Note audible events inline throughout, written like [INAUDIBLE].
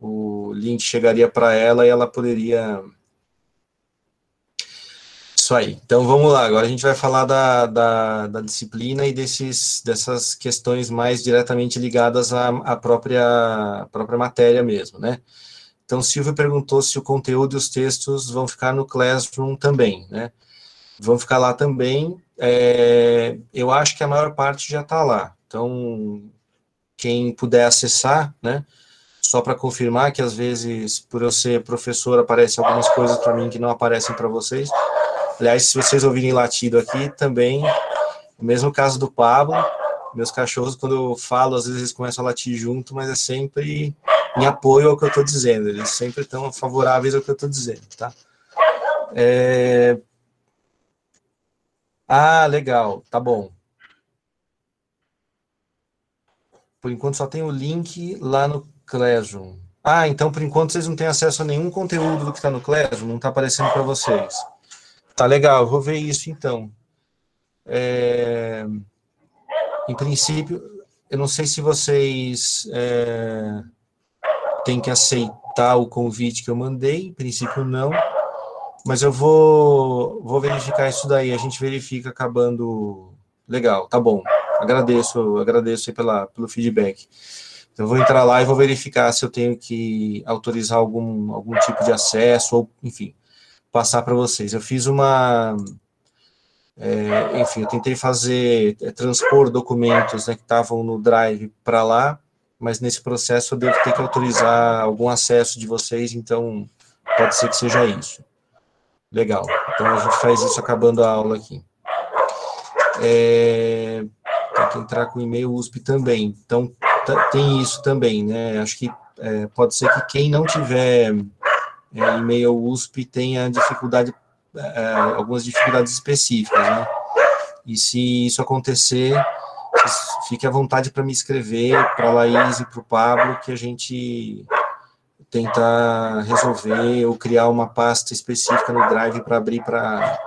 o link chegaria para ela e ela poderia. Isso aí. Então vamos lá. Agora a gente vai falar da, da, da disciplina e desses, dessas questões mais diretamente ligadas à, à própria, à própria matéria mesmo, né? Então, Silvia perguntou se o conteúdo e os textos vão ficar no Classroom também, né? Vão ficar lá também. É, eu acho que a maior parte já está lá. Então, quem puder acessar, né? Só para confirmar que às vezes, por eu ser professor, aparecem algumas coisas para mim que não aparecem para vocês. Aliás, se vocês ouvirem latido aqui, também, o mesmo caso do Pablo, meus cachorros, quando eu falo, às vezes começam a latir junto, mas é sempre em apoio ao que eu estou dizendo, eles sempre estão favoráveis ao que eu estou dizendo, tá? É... Ah, legal, tá bom. Por enquanto só tem o link lá no Classroom. Ah, então por enquanto vocês não têm acesso a nenhum conteúdo do que está no Classroom, não está aparecendo para vocês. Tá legal, vou ver isso então. É... Em princípio, eu não sei se vocês é... têm que aceitar o convite que eu mandei, em princípio não, mas eu vou, vou verificar isso daí, a gente verifica acabando. Legal, tá bom. Agradeço, agradeço pela, pelo feedback. Então, eu vou entrar lá e vou verificar se eu tenho que autorizar algum, algum tipo de acesso, ou, enfim, passar para vocês. Eu fiz uma. É, enfim, eu tentei fazer, é, transpor documentos né, que estavam no Drive para lá, mas nesse processo eu devo ter que autorizar algum acesso de vocês, então pode ser que seja isso. Legal. Então a gente faz isso acabando a aula aqui. É, tem que entrar com e-mail USP também. Então tem isso também, né? Acho que é, pode ser que quem não tiver é, e-mail USP tenha dificuldade, é, algumas dificuldades específicas, né? E se isso acontecer, fique à vontade para me escrever, para a Laís e para o Pablo, que a gente tenta resolver ou criar uma pasta específica no Drive para abrir para,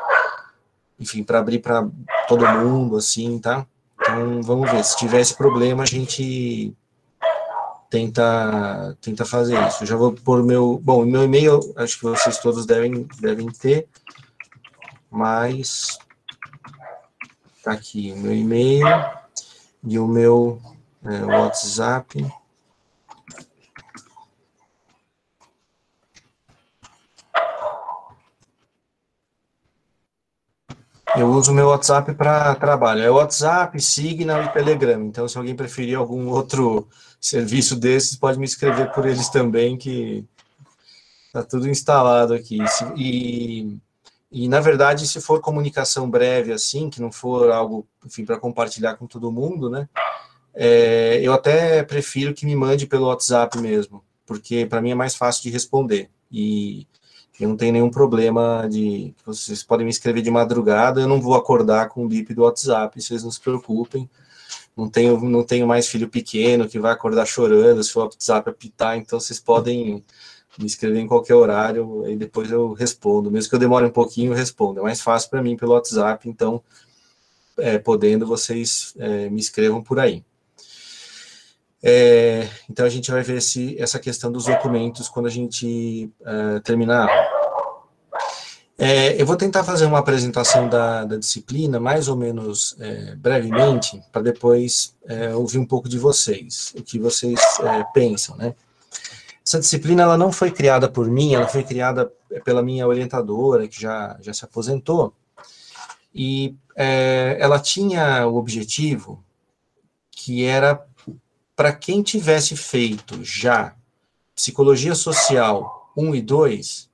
enfim, para abrir para todo mundo, assim, tá? Então, vamos ver. Se tiver esse problema, a gente tenta, tenta fazer isso. Eu já vou pôr meu. Bom, meu e-mail, acho que vocês todos devem, devem ter, mas. Tá aqui o meu e-mail e o meu é, WhatsApp. Eu uso meu WhatsApp para trabalho. É WhatsApp, Signal e Telegram. Então, se alguém preferir algum outro serviço desses, pode me escrever por eles também, que está tudo instalado aqui. E, e, na verdade, se for comunicação breve assim, que não for algo, para compartilhar com todo mundo, né? É, eu até prefiro que me mande pelo WhatsApp mesmo, porque para mim é mais fácil de responder. E eu não tenho nenhum problema de. Vocês podem me escrever de madrugada, eu não vou acordar com o bip do WhatsApp, vocês não se preocupem. Não tenho, não tenho mais filho pequeno que vai acordar chorando se o WhatsApp apitar, então vocês podem me escrever em qualquer horário e depois eu respondo. Mesmo que eu demore um pouquinho, eu respondo. É mais fácil para mim pelo WhatsApp, então, é, podendo, vocês é, me escrevam por aí. É, então a gente vai ver se essa questão dos documentos quando a gente uh, terminar. É, eu vou tentar fazer uma apresentação da, da disciplina, mais ou menos é, brevemente, para depois é, ouvir um pouco de vocês, o que vocês é, pensam, né? Essa disciplina ela não foi criada por mim, ela foi criada pela minha orientadora, que já, já se aposentou, e ela tinha o objetivo que era para quem tivesse feito já psicologia social 1 e 2,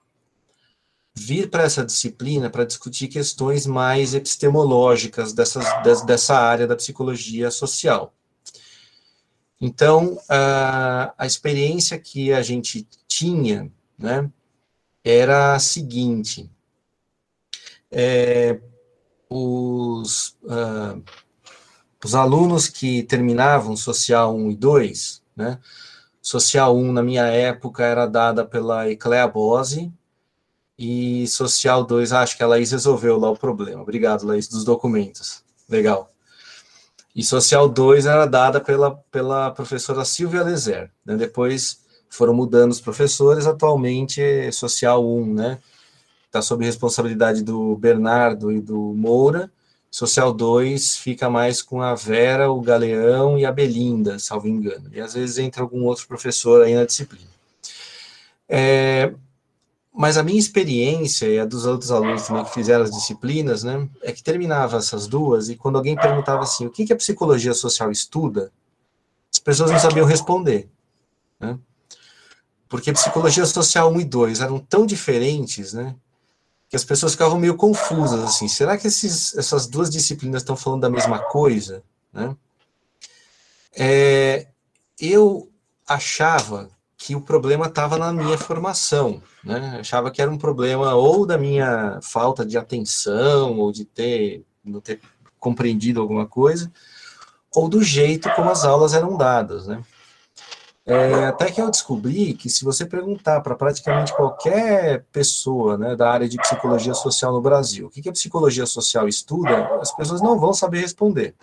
vir para essa disciplina para discutir questões mais epistemológicas dessas, dessa área da psicologia social. Então, a, a experiência que a gente tinha, né, era a seguinte, é, os, uh, os alunos que terminavam Social 1 e 2, né, Social 1, na minha época, era dada pela Eclea Bose, e Social 2, ah, acho que a Laís resolveu lá o problema. Obrigado, Laís, dos documentos. Legal. E Social 2 era dada pela, pela professora Silvia Lezer. Né? Depois foram mudando os professores, atualmente Social 1, né? Está sob responsabilidade do Bernardo e do Moura. Social 2 fica mais com a Vera, o Galeão e a Belinda, salvo engano. E às vezes entra algum outro professor aí na disciplina. É, mas a minha experiência e a dos outros alunos também que fizeram as disciplinas, né, é que terminava essas duas e quando alguém perguntava assim, o que, que a psicologia social estuda, as pessoas não sabiam responder, né? Porque psicologia social 1 e 2 eram tão diferentes, né, que as pessoas ficavam meio confusas, assim, será que esses, essas duas disciplinas estão falando da mesma coisa, né? É, eu achava que o problema estava na minha formação, né? Achava que era um problema ou da minha falta de atenção, ou de ter, não ter compreendido alguma coisa, ou do jeito como as aulas eram dadas, né? É, até que eu descobri que se você perguntar para praticamente qualquer pessoa né, da área de psicologia social no Brasil, o que, que a psicologia social estuda, as pessoas não vão saber responder.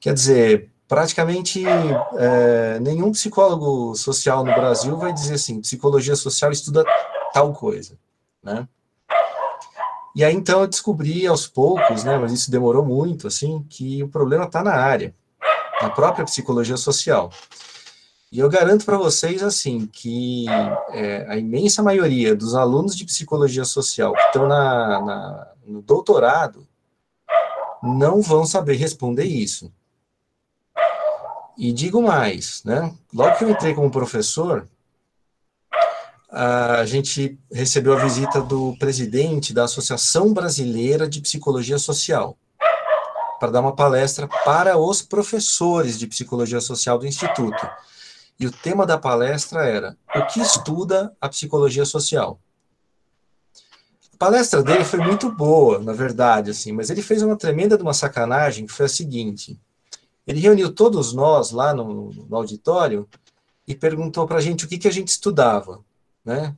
Quer dizer, praticamente é, nenhum psicólogo social no Brasil vai dizer assim, psicologia social estuda tal coisa, né? E aí, então, eu descobri aos poucos, né, mas isso demorou muito, assim, que o problema está na área, na própria psicologia social. E eu garanto para vocês, assim, que é, a imensa maioria dos alunos de psicologia social que estão na, na, no doutorado não vão saber responder isso. E digo mais, né? Logo que eu entrei como professor, a gente recebeu a visita do presidente da Associação Brasileira de Psicologia Social, para dar uma palestra para os professores de psicologia social do Instituto. E o tema da palestra era: O que estuda a psicologia social? A palestra dele foi muito boa, na verdade, assim, mas ele fez uma tremenda de uma sacanagem que foi a seguinte: ele reuniu todos nós lá no, no auditório e perguntou para a gente o que, que a gente estudava, né?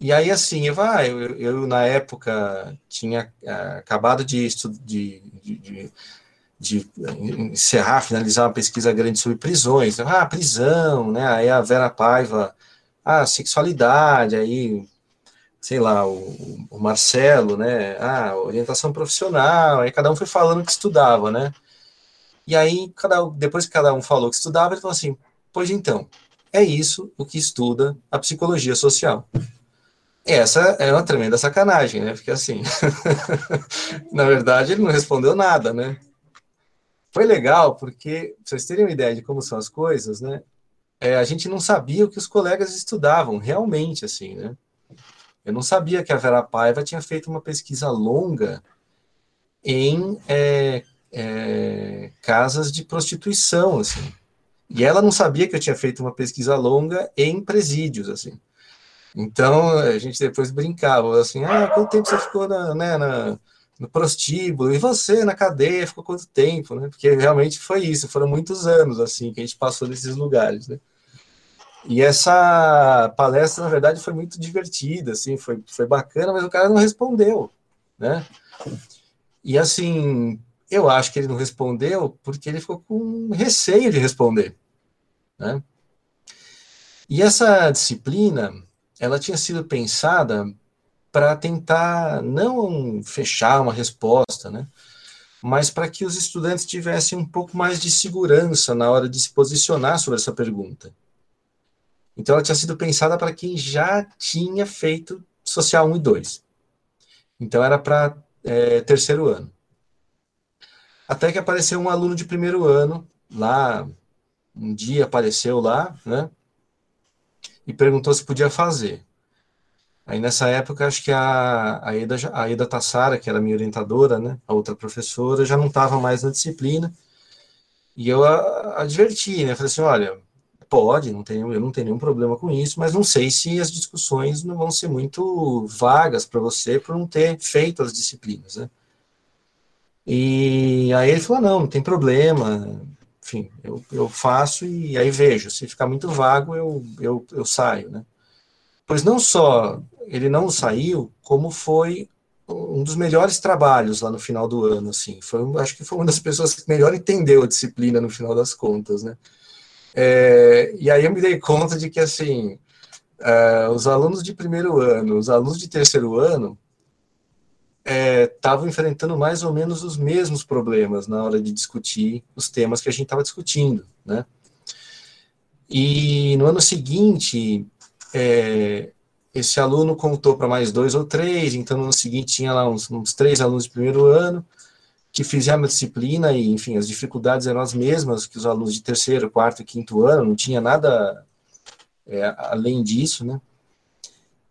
E aí, assim, eu, ah, eu, eu na época tinha uh, acabado de, de, de, de, encerrar, finalizar uma pesquisa grande sobre prisões. Ah, prisão, né? Aí a Vera Paiva, ah, sexualidade, aí, sei lá, o, o Marcelo, né? Ah, orientação profissional, aí cada um foi falando que estudava, né? E aí, cada, depois que cada um falou que estudava, ele falou assim: pois então, é isso o que estuda a psicologia social. Essa é uma tremenda sacanagem, né? Porque assim, [LAUGHS] na verdade, ele não respondeu nada, né? Foi legal, porque, pra vocês terem uma ideia de como são as coisas, né? É, a gente não sabia o que os colegas estudavam, realmente, assim, né? Eu não sabia que a Vera Paiva tinha feito uma pesquisa longa em é, é, casas de prostituição, assim. E ela não sabia que eu tinha feito uma pesquisa longa em presídios, assim. Então, a gente depois brincava, assim, ah, quanto tempo você ficou na, né, na, no prostíbulo? E você, na cadeia, ficou quanto tempo, né? Porque realmente foi isso, foram muitos anos, assim, que a gente passou nesses lugares, né? E essa palestra, na verdade, foi muito divertida, assim, foi, foi bacana, mas o cara não respondeu, né? E, assim, eu acho que ele não respondeu porque ele ficou com receio de responder. Né? E essa disciplina, ela tinha sido pensada para tentar não fechar uma resposta, né? mas para que os estudantes tivessem um pouco mais de segurança na hora de se posicionar sobre essa pergunta. Então, ela tinha sido pensada para quem já tinha feito Social 1 e 2. Então, era para é, terceiro ano. Até que apareceu um aluno de primeiro ano lá, um dia apareceu lá, né? E perguntou se podia fazer. Aí nessa época, acho que a, a, Eda, a Tassara, que era minha orientadora, né? A outra professora, já não estava mais na disciplina. E eu a, adverti, né? Falei assim, olha, pode, não tem, eu não tenho nenhum problema com isso, mas não sei se as discussões não vão ser muito vagas para você por não ter feito as disciplinas, né? E aí ele falou, não, não tem problema, enfim, eu, eu faço e aí vejo, se ficar muito vago, eu, eu, eu saio, né? Pois não só ele não saiu, como foi um dos melhores trabalhos lá no final do ano, assim. Foi, acho que foi uma das pessoas que melhor entendeu a disciplina no final das contas, né? É, e aí eu me dei conta de que, assim, uh, os alunos de primeiro ano, os alunos de terceiro ano, estavam é, enfrentando mais ou menos os mesmos problemas na hora de discutir os temas que a gente estava discutindo, né? E no ano seguinte, é, esse aluno contou para mais dois ou três, então no ano seguinte tinha lá uns, uns três alunos de primeiro ano que fizeram a disciplina e, enfim, as dificuldades eram as mesmas que os alunos de terceiro, quarto e quinto ano, não tinha nada é, além disso, né?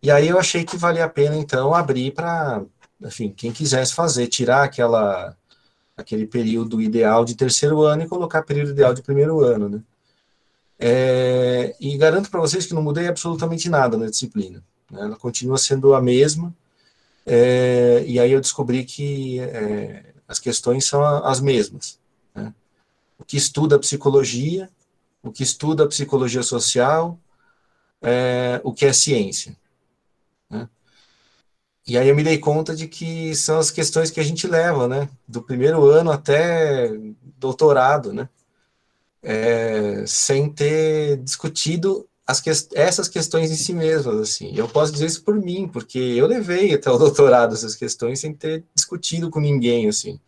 E aí eu achei que valia a pena, então, abrir para, enfim, quem quisesse fazer, tirar aquela, aquele período ideal de terceiro ano e colocar período ideal de primeiro ano, né? É, e garanto para vocês que não mudei absolutamente nada na disciplina. Né? Ela continua sendo a mesma. É, e aí eu descobri que é, as questões são as mesmas. Né? O que estuda psicologia, o que estuda psicologia social, é, o que é ciência. Né? E aí eu me dei conta de que são as questões que a gente leva, né? Do primeiro ano até doutorado, né? É, sem ter discutido que, essas questões em si mesmas, assim. Eu posso dizer isso por mim, porque eu levei até o [LAUGHS] doutorado essas questões sem ter discutido com ninguém, assim,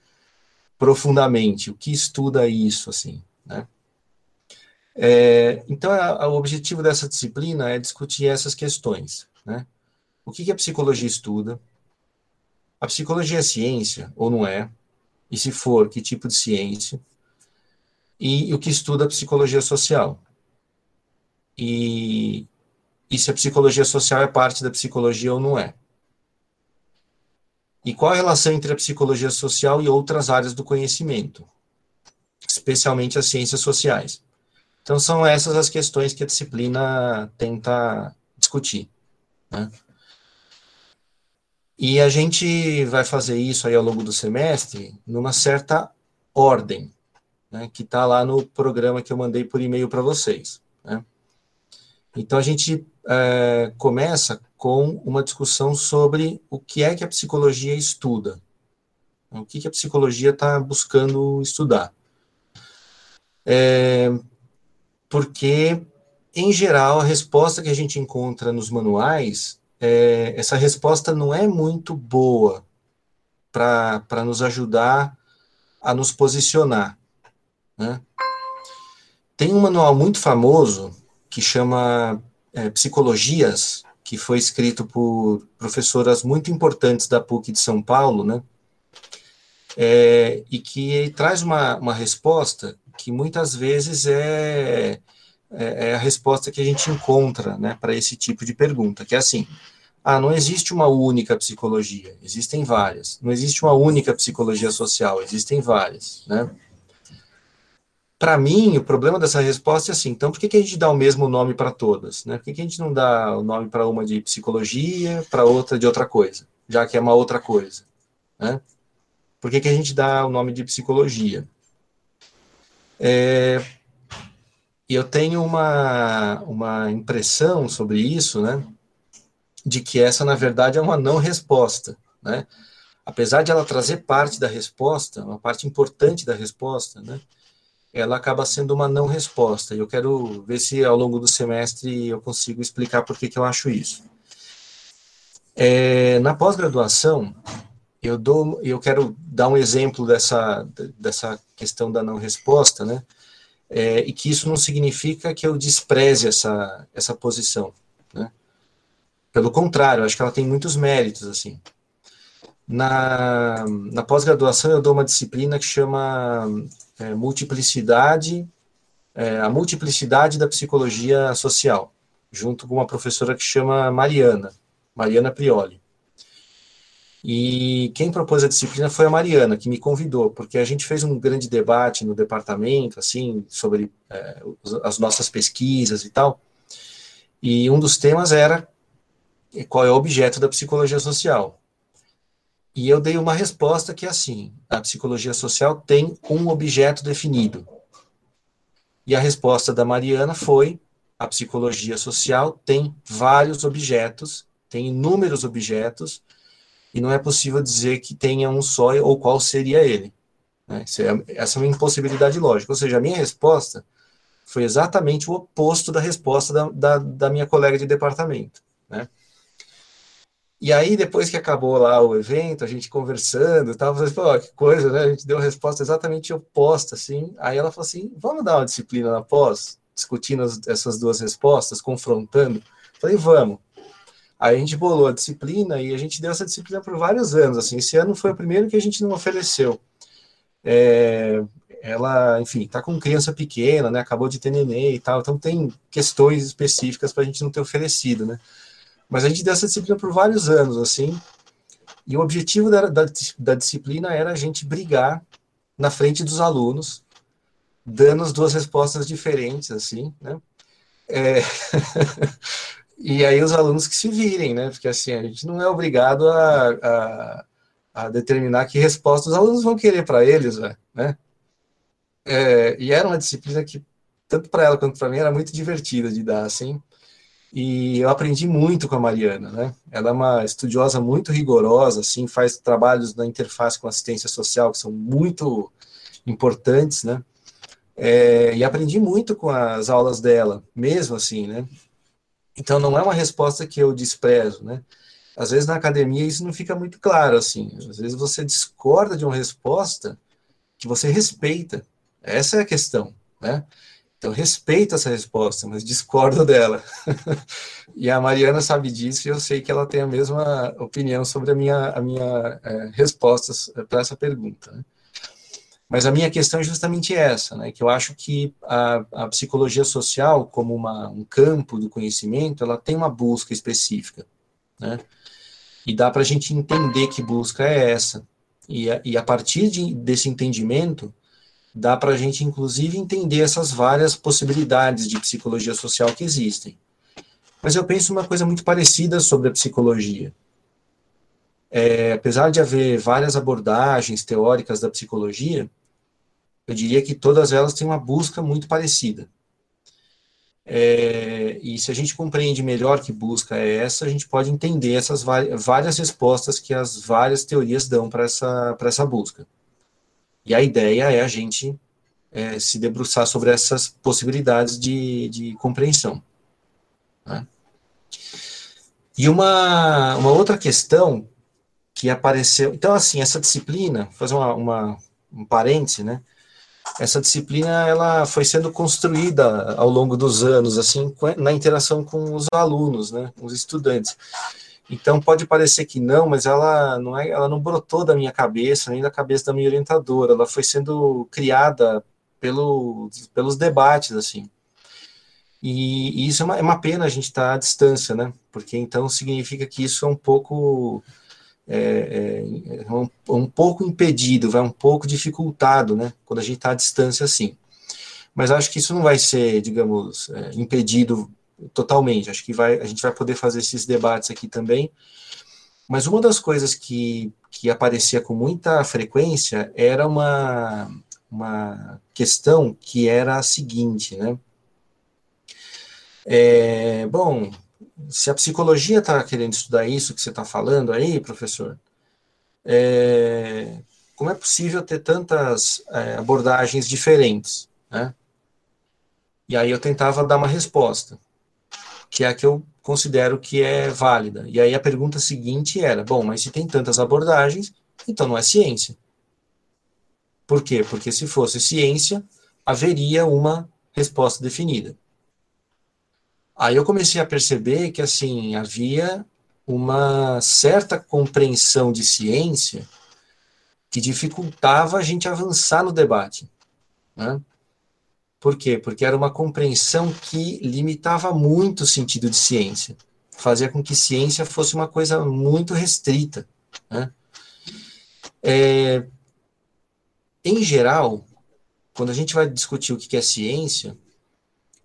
profundamente, o que estuda isso, assim, né? É, então, a, a, o objetivo dessa disciplina é discutir essas questões, né? O que, que a psicologia estuda? A psicologia é ciência ou não é? E se for, que tipo de ciência? E, e o que estuda a psicologia social? E, e se a psicologia social é parte da psicologia ou não é? E qual a relação entre a psicologia social e outras áreas do conhecimento, especialmente as ciências sociais? Então, são essas as questões que a disciplina tenta discutir. Né? E a gente vai fazer isso aí ao longo do semestre numa certa ordem, né, que está lá no programa que eu mandei por e-mail para vocês. Né? Então, a gente é, começa com uma discussão sobre o que é que a psicologia estuda, o que, que a psicologia está buscando estudar. É, porque, em geral, a resposta que a gente encontra nos manuais, é, essa resposta não é muito boa para nos ajudar a nos posicionar. Né? Tem um manual muito famoso que chama é, Psicologias, que foi escrito por professoras muito importantes da PUC de São Paulo, né? É, e que traz uma, uma resposta que muitas vezes é, é, é a resposta que a gente encontra né, para esse tipo de pergunta, que é assim, ah, não existe uma única psicologia, existem várias. Não existe uma única psicologia social, existem várias, né? Para mim, o problema dessa resposta é assim, então por que, que a gente dá o mesmo nome para todas? Né? Por que, que a gente não dá o nome para uma de psicologia, para outra de outra coisa, já que é uma outra coisa? Né? Por que, que a gente dá o nome de psicologia? É, eu tenho uma, uma impressão sobre isso, né, de que essa, na verdade, é uma não resposta, né? Apesar de ela trazer parte da resposta, uma parte importante da resposta, né, ela acaba sendo uma não resposta. E eu quero ver se ao longo do semestre eu consigo explicar por que, que eu acho isso. É, na pós-graduação, eu dou, eu quero dar um exemplo dessa, dessa questão da não resposta, né? É, e que isso não significa que eu despreze essa, essa posição, né? Pelo contrário, acho que ela tem muitos méritos, assim. Na, na pós-graduação eu dou uma disciplina que chama é, multiplicidade, é, a multiplicidade da psicologia social, junto com uma professora que chama Mariana, Mariana Prioli. E quem propôs a disciplina foi a Mariana, que me convidou, porque a gente fez um grande debate no departamento, assim, sobre é, as nossas pesquisas e tal. E um dos temas era qual é o objeto da psicologia social. E eu dei uma resposta que é assim: a psicologia social tem um objeto definido. E a resposta da Mariana foi: a psicologia social tem vários objetos, tem inúmeros objetos, e não é possível dizer que tenha um só ou qual seria ele. Né? É, essa é uma impossibilidade lógica. Ou seja, a minha resposta foi exatamente o oposto da resposta da, da, da minha colega de departamento. Né? E aí, depois que acabou lá o evento, a gente conversando e tal, falei, pô, que coisa, né? A gente deu a resposta exatamente oposta, assim. Aí ela falou assim, vamos dar uma disciplina na pós, discutindo as, essas duas respostas, confrontando. Falei, vamos. Aí a gente bolou a disciplina e a gente deu essa disciplina por vários anos, assim. Esse ano foi o primeiro que a gente não ofereceu. É, ela, enfim, está com criança pequena, né? Acabou de ter neném e tal, então tem questões específicas para a gente não ter oferecido, né? Mas a gente deu essa disciplina por vários anos, assim, e o objetivo da, da, da disciplina era a gente brigar na frente dos alunos, dando as duas respostas diferentes, assim, né? É... [LAUGHS] e aí os alunos que se virem, né? Porque assim, a gente não é obrigado a, a, a determinar que resposta os alunos vão querer para eles, né? É, e era uma disciplina que, tanto para ela quanto para mim, era muito divertida de dar, assim. E eu aprendi muito com a Mariana, né? Ela é uma estudiosa muito rigorosa, assim, faz trabalhos na interface com assistência social que são muito importantes, né? É, e aprendi muito com as aulas dela, mesmo assim, né? Então não é uma resposta que eu desprezo, né? Às vezes na academia isso não fica muito claro, assim. Às vezes você discorda de uma resposta que você respeita. Essa é a questão, né? Então, respeito essa resposta, mas discordo dela. [LAUGHS] e a Mariana sabe disso e eu sei que ela tem a mesma opinião sobre a minha, a minha é, resposta para essa pergunta. Né? Mas a minha questão é justamente essa, né, que eu acho que a, a psicologia social, como uma, um campo do conhecimento, ela tem uma busca específica, né, e dá para a gente entender que busca é essa, e a, e a partir de, desse entendimento, dá para a gente, inclusive, entender essas várias possibilidades de psicologia social que existem. Mas eu penso uma coisa muito parecida sobre a psicologia. É, apesar de haver várias abordagens teóricas da psicologia, eu diria que todas elas têm uma busca muito parecida. É, e se a gente compreende melhor que busca é essa, a gente pode entender essas várias respostas que as várias teorias dão para essa, essa busca. E a ideia é a gente é, se debruçar sobre essas possibilidades de, de compreensão. Né? E uma, uma outra questão que apareceu. Então, assim, essa disciplina, fazer uma, uma, um parêntese, né? Essa disciplina ela foi sendo construída ao longo dos anos, assim, na interação com os alunos, né, os estudantes. Então pode parecer que não, mas ela não é, ela não brotou da minha cabeça nem da cabeça da minha orientadora. Ela foi sendo criada pelo, pelos debates assim. E, e isso é uma, é uma, pena a gente estar tá à distância, né? Porque então significa que isso é um pouco é, é, é um, um, pouco impedido, vai um pouco dificultado, né? Quando a gente está à distância assim. Mas acho que isso não vai ser, digamos, é, impedido totalmente. Acho que vai, a gente vai poder fazer esses debates aqui também. Mas uma das coisas que, que aparecia com muita frequência era uma, uma questão que era a seguinte, né? É, bom, se a psicologia está querendo estudar isso que você está falando aí, professor, é, como é possível ter tantas é, abordagens diferentes, né? E aí eu tentava dar uma resposta que é a que eu considero que é válida. E aí a pergunta seguinte era: bom, mas se tem tantas abordagens, então não é ciência. Por quê? Porque se fosse ciência, haveria uma resposta definida. Aí eu comecei a perceber que assim havia uma certa compreensão de ciência que dificultava a gente avançar no debate. Né? Por quê? Porque era uma compreensão que limitava muito o sentido de ciência, fazia com que ciência fosse uma coisa muito restrita. Né? É, em geral, quando a gente vai discutir o que é ciência,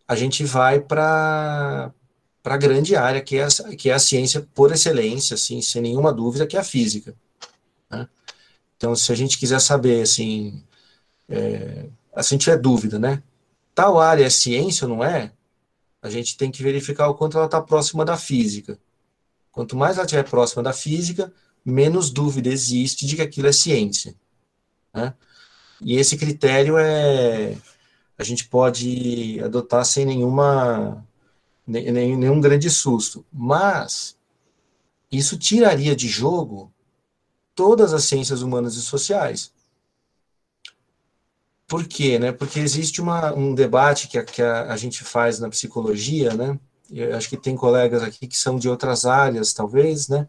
a gente vai para a grande área que é a, que é a ciência por excelência, assim, sem nenhuma dúvida, que é a física. Né? Então, se a gente quiser saber, assim, é, se a gente tiver dúvida, né, tal área é ciência ou não é, a gente tem que verificar o quanto ela está próxima da física. Quanto mais ela estiver próxima da física, menos dúvida existe de que aquilo é ciência. Né? E esse critério é a gente pode adotar sem nenhuma nenhum grande susto, mas isso tiraria de jogo todas as ciências humanas e sociais. Por quê? Né? Porque existe uma, um debate que, a, que a, a gente faz na psicologia, né? Eu acho que tem colegas aqui que são de outras áreas, talvez, né?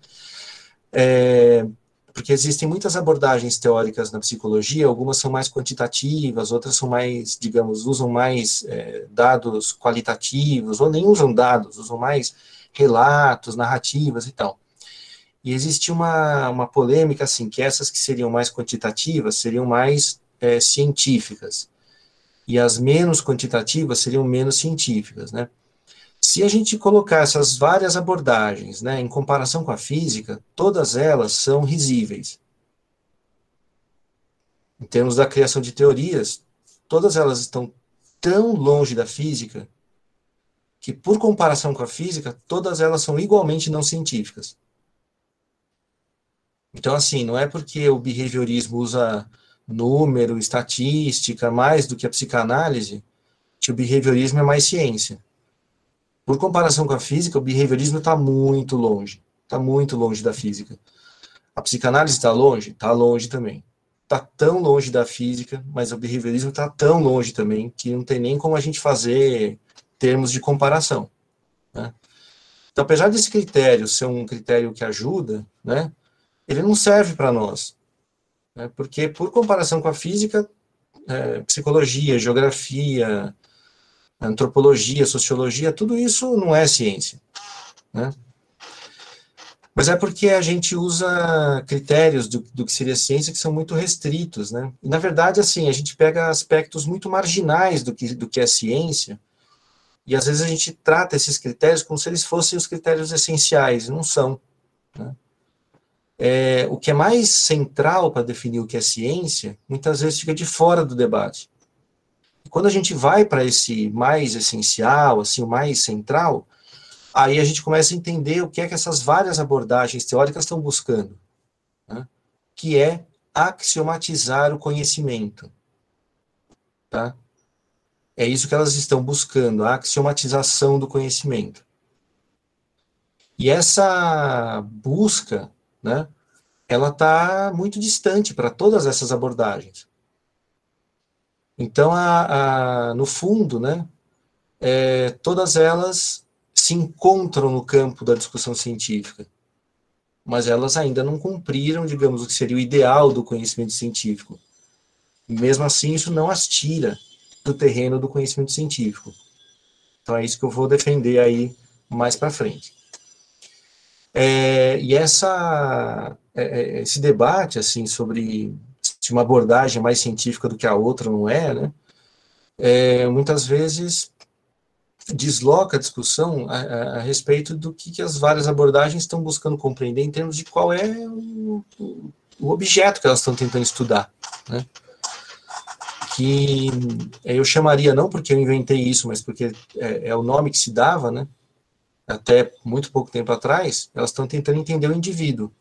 É, porque existem muitas abordagens teóricas na psicologia, algumas são mais quantitativas, outras são mais, digamos, usam mais é, dados qualitativos, ou nem usam dados, usam mais relatos, narrativas e tal. E existe uma, uma polêmica, assim, que essas que seriam mais quantitativas seriam mais é, científicas, e as menos quantitativas seriam menos científicas, né? Se a gente colocar essas várias abordagens, né, em comparação com a física, todas elas são risíveis. Em termos da criação de teorias, todas elas estão tão longe da física que, por comparação com a física, todas elas são igualmente não científicas. Então, assim, não é porque o behaviorismo usa número, estatística, mais do que a psicanálise, que o behaviorismo é mais ciência. Por comparação com a física, o behaviorismo está muito longe. Está muito longe da física. A psicanálise está longe? Está longe também. Está tão longe da física, mas o behaviorismo está tão longe também que não tem nem como a gente fazer termos de comparação. Né? Então, apesar desse critério ser um critério que ajuda, né, ele não serve para nós. Né? Porque, por comparação com a física, é, psicologia, geografia, antropologia, sociologia, tudo isso não é ciência. Né? Mas é porque a gente usa critérios do, do, que seria ciência que são muito restritos, né? E, na verdade, assim, a gente pega aspectos muito marginais do que, do que é ciência, e às vezes a gente trata esses critérios como se eles fossem os critérios essenciais, não são. Né? É, o que é mais central para definir o que é ciência, muitas vezes fica de fora do debate. quando a gente vai para esse mais essencial, assim, o mais central, aí a gente começa a entender o que é que essas várias abordagens teóricas estão buscando, né? que é axiomatizar o conhecimento. Tá? É isso que elas estão buscando, a axiomatização do conhecimento. E essa busca né, ela está muito distante para todas essas abordagens. Então, a, a, no fundo, né, é, todas elas se encontram no campo da discussão científica, mas elas ainda não cumpriram, digamos, o que seria o ideal do conhecimento científico. mesmo assim, isso não as tira do terreno do conhecimento científico. Então, é isso que eu vou defender aí mais para frente. É, e essa, é, é, esse debate assim sobre se uma abordagem é mais científica do que a outra não é, né? É, muitas vezes desloca a discussão a, a, a respeito do que, que, as várias abordagens estão buscando compreender em termos de qual é o, o objeto que elas estão tentando estudar, né? Que eu chamaria, não porque eu inventei isso, mas porque é, é o nome que se dava, né? Até muito pouco tempo atrás, elas estão tentando entender o indivíduo.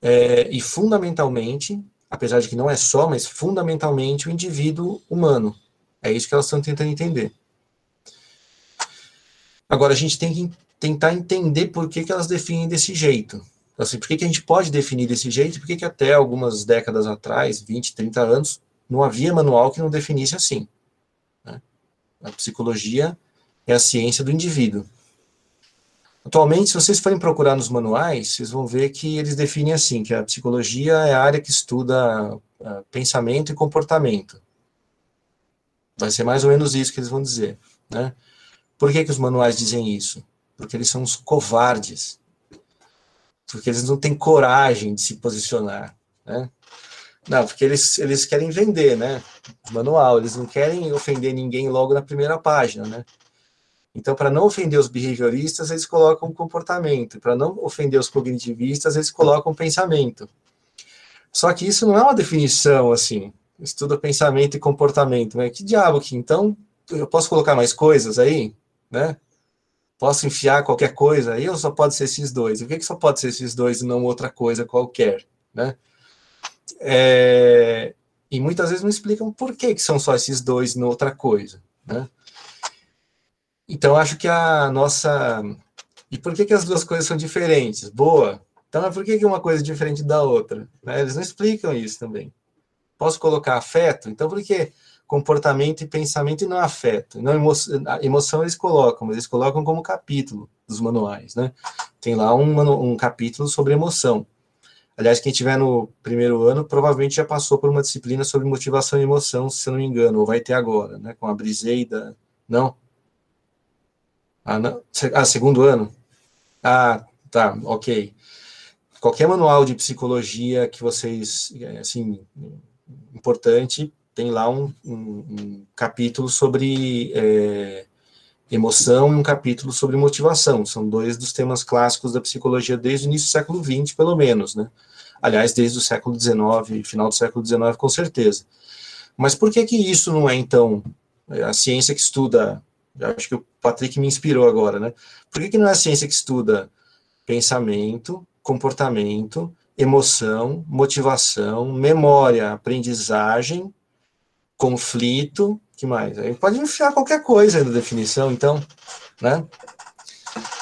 É, e fundamentalmente, apesar de que não é só, mas fundamentalmente o indivíduo humano. É isso que elas estão tentando entender. Agora, a gente tem que tentar entender por que, que elas definem desse jeito. Assim, por que, que a gente pode definir desse jeito e por que, que até algumas décadas atrás, 20, 30 anos, não havia manual que não definisse assim. Né? A psicologia é a ciência do indivíduo. Atualmente, se vocês forem procurar nos manuais, vocês vão ver que eles definem assim, que a psicologia é a área que estuda uh, pensamento e comportamento. Vai ser mais ou menos isso que eles vão dizer, né? Por que, que os manuais dizem isso? Porque eles são uns covardes. Porque eles não têm coragem de se posicionar, né? Não, porque eles, eles querem vender, né? Manual, eles não querem ofender ninguém logo na primeira página, né? Então, para não ofender os behavioristas, eles colocam comportamento. Para não ofender os cognitivistas, eles colocam pensamento. Só que isso não é uma definição assim. Estuda pensamento e comportamento. Né? Que diabo que então eu posso colocar mais coisas aí, né? Posso enfiar qualquer coisa aí ou só pode ser esses dois? Por que, que só pode ser esses dois e não outra coisa qualquer, né? É, e muitas vezes não explicam por que, que são só esses dois e não outra coisa, né? Então, acho que a nossa... E por que, que as duas coisas são diferentes? Boa. Então, por que, que uma coisa é diferente da outra? Né? Eles não explicam isso também. Posso colocar afeto? Então, por que comportamento e pensamento e não afeto. Não emoção, emoção eles colocam, mas eles colocam como capítulo dos manuais, né? Tem lá um, um capítulo sobre emoção. Aliás, quem tiver no primeiro ano provavelmente já passou por uma disciplina sobre motivação e emoção, se eu não me engano, ou vai ter agora, né? Com a Briseida. Não? Ah, não? Ah, segundo ano? Ah, tá, ok. Qualquer manual de psicologia que vocês, assim, importante, tem lá um, um, um capítulo sobre é, emoção e um capítulo sobre motivação. São dois dos temas clássicos da psicologia desde o início do século XX, pelo menos, né? Aliás, desde o século XIX, final do século XIX, com certeza. Mas por que que isso não é, então, a ciência que estuda, acho que o Patrick me inspirou agora, né? Por que que não é a ciência que estuda pensamento, comportamento, emoção, motivação, memória, aprendizagem conflito, que mais? Aí pode enfiar qualquer coisa na definição, então, né?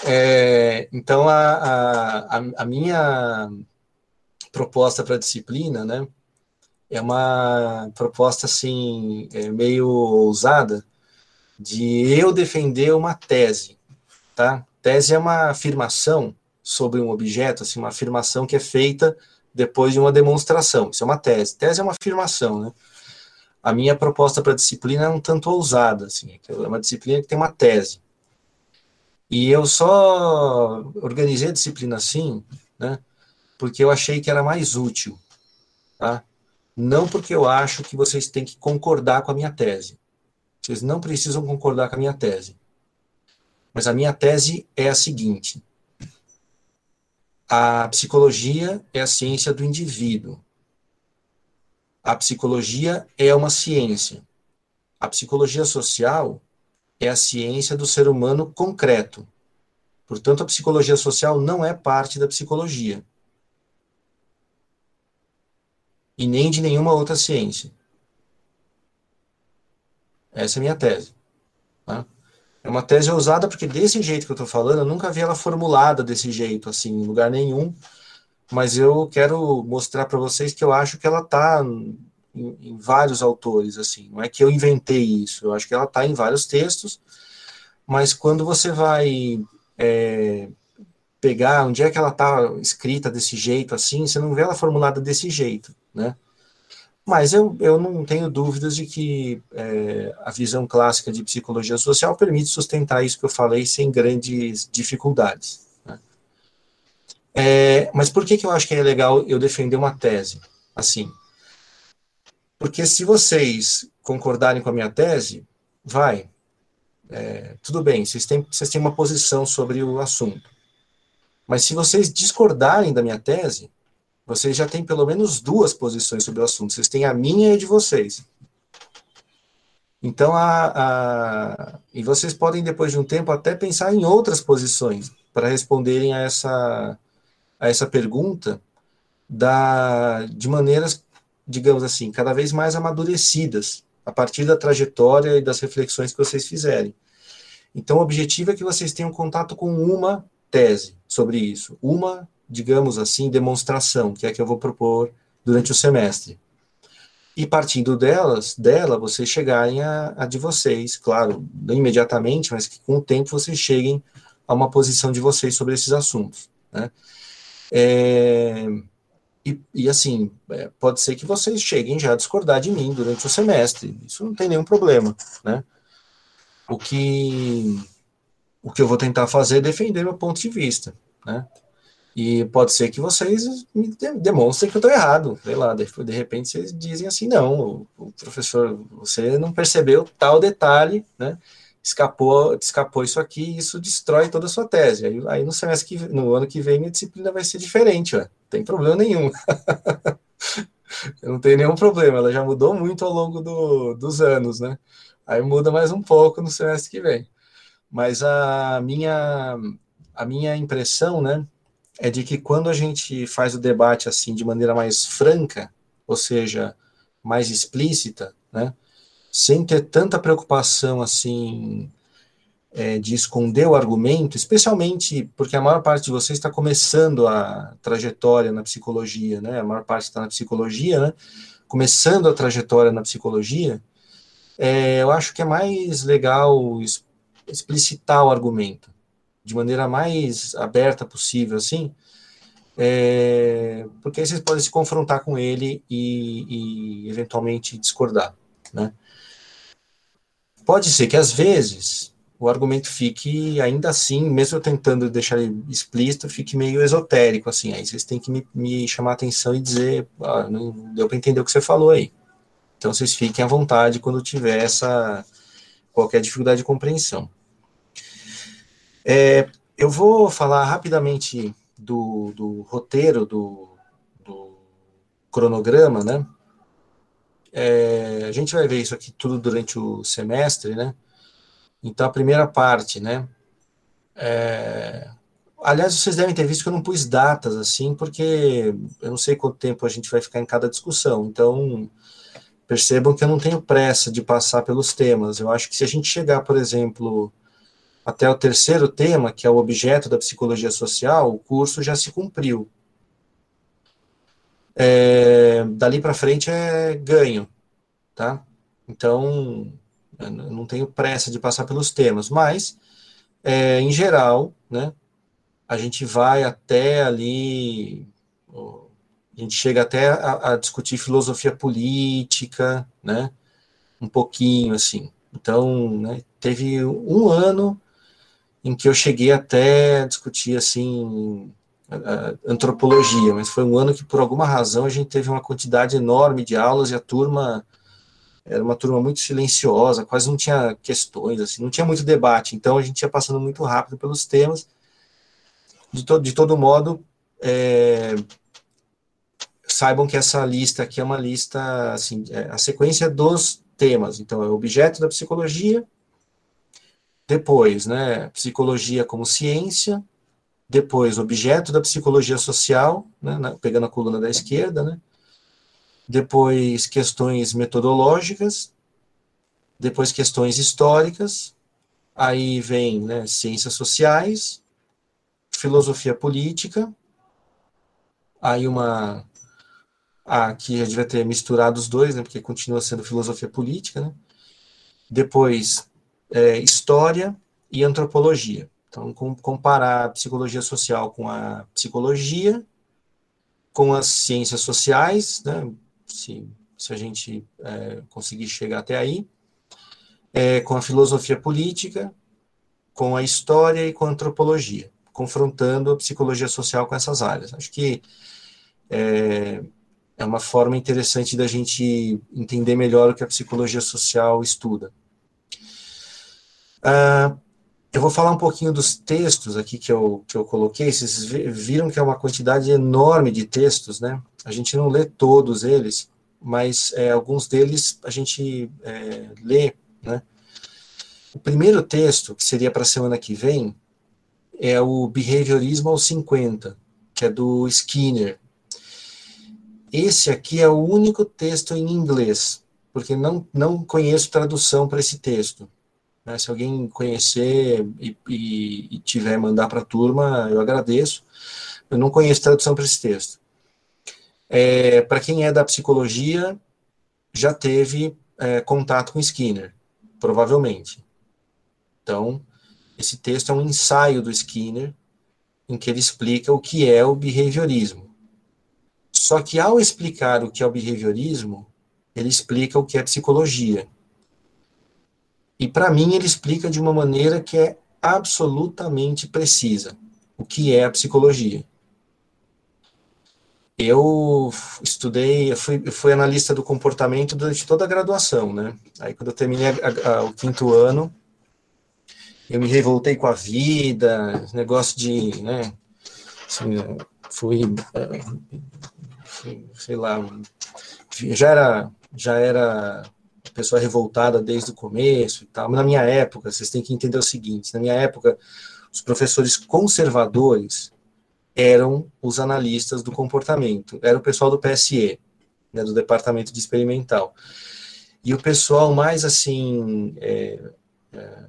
É, então, a, a, a minha proposta para a disciplina, né, é uma proposta, assim, é meio ousada, de eu defender uma tese, tá? Tese é uma afirmação sobre um objeto, assim, uma afirmação que é feita depois de uma demonstração. Isso é uma tese. Tese é uma afirmação, né? a minha proposta para disciplina é um tanto ousada, assim, é uma disciplina que tem uma tese. E eu só organizei a disciplina assim, né, porque eu achei que era mais útil, tá? Não porque eu acho que vocês têm que concordar com a minha tese. Vocês não precisam concordar com a minha tese. Mas a minha tese é a seguinte: a psicologia é a ciência do indivíduo. A psicologia é uma ciência. A psicologia social é a ciência do ser humano concreto. Portanto, a psicologia social não é parte da psicologia. E nem de nenhuma outra ciência. Essa é a minha tese. Tá? É uma tese ousada porque desse jeito que eu estou falando, eu nunca vi ela formulada desse jeito, assim, em lugar nenhum mas eu quero mostrar para vocês que eu acho que ela está em, em, vários autores, assim, não é que eu inventei isso, eu acho que ela está em vários textos, mas quando você vai é, pegar onde é que ela está escrita desse jeito, assim, você não vê ela formulada desse jeito, né? Mas eu, eu não tenho dúvidas de que é, a visão clássica de psicologia social permite sustentar isso que eu falei sem grandes dificuldades. É, mas por que, que eu acho que é legal eu defender uma tese? Assim, porque se vocês concordarem com a minha tese, vai, é, tudo bem, vocês têm, vocês têm uma posição sobre o assunto. Mas se vocês discordarem da minha tese, vocês já têm pelo menos duas posições sobre o assunto. Vocês têm a minha e a de vocês. Então, a, a, e vocês podem, depois de um tempo, até pensar em outras posições para responderem a essa, a essa pergunta da, de maneiras, digamos assim, cada vez mais amadurecidas, a partir da trajetória e das reflexões que vocês fizerem. Então, o objetivo é que vocês tenham contato com uma tese sobre isso, uma, digamos assim, demonstração, que é a que eu vou propor durante o semestre. E partindo delas, dela, vocês chegarem a, a de vocês, claro, não imediatamente, mas que com o tempo vocês cheguem a uma posição de vocês sobre esses assuntos. Né? É, e, e, assim, é, pode ser que vocês cheguem já a discordar de mim durante o semestre, isso não tem nenhum problema, né? O que, o que eu vou tentar fazer é defender meu ponto de vista, né? E pode ser que vocês me demonstrem que eu estou errado, sei lá, de, repente vocês dizem assim, não, o, professor, você não percebeu tal detalhe, né? escapou, escapou isso aqui, isso destrói toda a sua tese. Aí, aí no semestre que, no ano que vem, minha disciplina vai ser diferente, ó. não tem problema nenhum. [LAUGHS] Eu não tenho nenhum problema, ela já mudou muito ao longo do, dos anos, né? Aí muda mais um pouco no semestre que vem. Mas a minha, a minha impressão, né, é de que quando a gente faz o debate assim de maneira mais franca, ou seja, mais explícita, né, sem ter tanta preocupação assim é, de esconder o argumento, especialmente porque a maior parte de vocês está começando a trajetória na psicologia, né? A maior parte está na psicologia, né? Começando a trajetória na psicologia, é, eu acho que é mais legal explicitar o argumento de maneira mais aberta possível, assim, é, porque aí vocês podem se confrontar com ele e, e eventualmente discordar, né? Pode ser que às vezes o argumento fique ainda assim, mesmo tentando deixar explícito, fique meio esotérico, assim, aí vocês têm que me, me chamar atenção e dizer, ah, não deu para entender o que você falou aí. Então vocês fiquem à vontade quando tiver essa qualquer dificuldade de compreensão. É, eu vou falar rapidamente do, do roteiro, do, do, cronograma, né? É, a gente vai ver isso aqui tudo durante o semestre, né? Então, a primeira parte, né? É... Aliás, vocês devem ter visto que eu não pus datas assim, porque eu não sei quanto tempo a gente vai ficar em cada discussão. Então, percebam que eu não tenho pressa de passar pelos temas. Eu acho que se a gente chegar, por exemplo, até o terceiro tema, que é o objeto da psicologia social, o curso já se cumpriu. É, dali para frente é ganho, tá? Então, não tenho pressa de passar pelos temas, mas, é, em geral, né, a gente vai até ali, a gente chega até a, a, discutir filosofia política, né, um pouquinho, assim. Então, né, teve um ano em que eu cheguei até a discutir, assim, antropologia, mas foi um ano que, por alguma razão, a gente teve uma quantidade enorme de aulas e a turma era uma turma muito silenciosa, quase não tinha questões, assim, não tinha muito debate, então a gente ia passando muito rápido pelos temas. De, to de todo modo, é, saibam que essa lista aqui é uma lista, assim, é a sequência dos temas, então é objeto da psicologia, depois, né, psicologia como ciência, depois objeto da psicologia social, né, na, pegando a coluna da esquerda, né, depois questões metodológicas, depois questões históricas, aí vem né, ciências sociais, filosofia política, aí uma. Aqui a gente vai ter misturado os dois, né, porque continua sendo filosofia política, né? Depois, é, história e antropologia. Então, com, comparar a psicologia social com a psicologia, com as ciências sociais, né, se, se a gente é, conseguir chegar até aí, é, com a filosofia política, com a história e com a antropologia, confrontando a psicologia social com essas áreas. Acho que é, é uma forma interessante da gente entender melhor o que a psicologia social estuda. Ah, eu vou falar um pouquinho dos textos aqui que eu, que eu coloquei. Vocês viram que é uma quantidade enorme de textos, né? A gente não lê todos eles, mas é, alguns deles a gente é, lê, né? O primeiro texto, que seria para a semana que vem, é o Behaviorismo aos 50, que é do Skinner. Esse aqui é o único texto em inglês, porque não, não conheço tradução para esse texto. Né? Se alguém conhecer e, e, e tiver mandar para a turma, eu agradeço. Eu não conheço tradução para esse texto. É, para quem é da psicologia, já teve é, contato com Skinner, provavelmente. Então, esse texto é um ensaio do Skinner, em que ele explica o que é o behaviorismo. Só que ao explicar o que é o behaviorismo, ele explica o que é psicologia. E para mim ele explica de uma maneira que é absolutamente precisa o que é a psicologia. Eu estudei, eu fui, eu fui analista do comportamento durante toda a graduação, né? Aí quando eu terminei a, a, o quinto ano, eu me revoltei com a vida, negócio de, né? Assim, fui, fui, sei lá, já era, já era pessoa revoltada desde o começo e tal. Mas na minha época, vocês têm que entender o seguinte: na minha época, os professores conservadores eram os analistas do comportamento, era o pessoal do PSE, né, do Departamento de Experimental. E o pessoal mais assim é, é,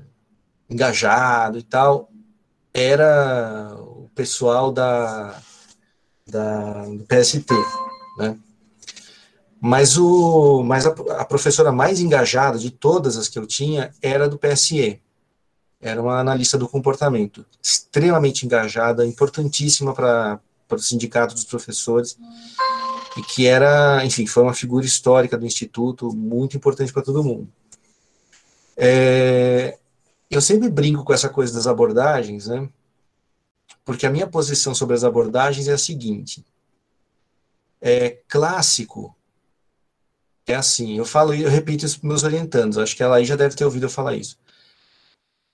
engajado e tal era o pessoal da, da do PST, né? Mas, o, mas a, a, professora mais engajada de todas as que eu tinha era do PSE. Era uma analista do comportamento, extremamente engajada, importantíssima para o sindicato dos professores, e que era, enfim, foi uma figura histórica do Instituto, muito importante para todo mundo. É, eu sempre brinco com essa coisa das abordagens, né? Porque a minha posição sobre as abordagens é a seguinte: é clássico é assim, eu falo, eu repito isso para meus orientandos, acho que ela aí já deve ter ouvido eu falar isso.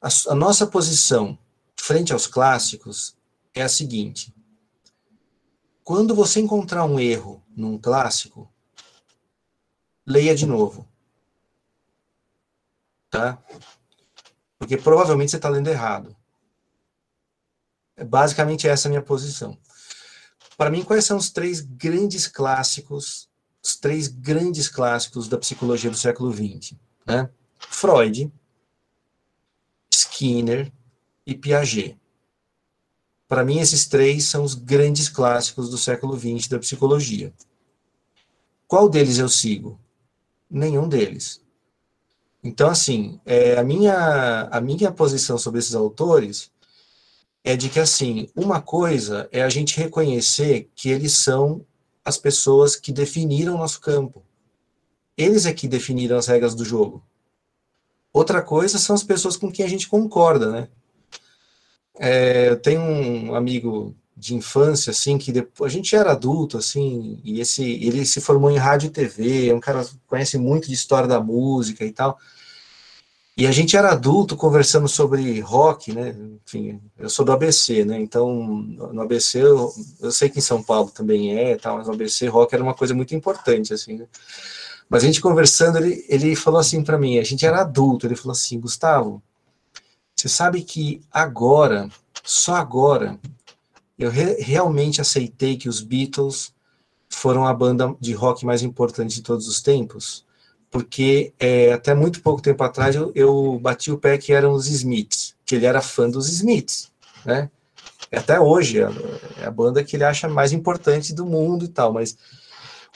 A, a nossa posição frente aos clássicos é a seguinte: quando você encontrar um erro num clássico, leia de novo. Tá? Porque provavelmente você está lendo errado. É basicamente essa a minha posição. Para mim, quais são os três grandes clássicos os três grandes clássicos da psicologia do século XX, né? Freud, Skinner e Piaget. Para mim, esses três são os grandes clássicos do século XX da psicologia. Qual deles eu sigo? Nenhum deles. Então, assim, é, a, minha, a minha posição sobre esses autores é de que, assim, uma coisa é a gente reconhecer que eles são as pessoas que definiram nosso campo. Eles é que definiram as regras do jogo. Outra coisa são as pessoas com quem a gente concorda, né? É, eu tenho um amigo de infância, assim, que depois, a gente era adulto, assim, e esse, ele se formou em rádio e TV, é um cara que conhece muito de história da música e tal. E a gente era adulto conversando sobre rock, né? Enfim, eu sou do ABC, né? Então, no ABC, eu, eu sei que em São Paulo também é, tal, mas no ABC rock era uma coisa muito importante, assim, né? Mas a gente conversando, ele, ele falou assim para mim, a gente era adulto, ele falou assim, Gustavo, você sabe que agora, só agora, eu re realmente aceitei que os Beatles foram a banda de rock mais importante de todos os tempos? Porque é, até muito pouco tempo atrás eu, eu, bati o pé que eram os Smiths, que ele era fã dos Smiths, né? Até hoje é, é a banda que ele acha mais importante do mundo e tal, mas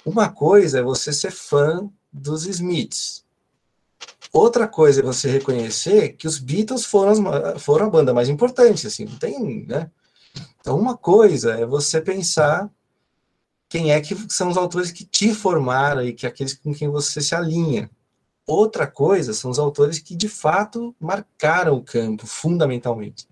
uma coisa é você ser fã dos Smiths. Outra coisa é você reconhecer que os Beatles foram, foram a banda mais importante, assim, não tem, né? Então, uma coisa é você pensar quem é que são os autores que te formaram e que aqueles com quem você se alinha. Outra coisa são os autores que de fato marcaram o campo fundamentalmente.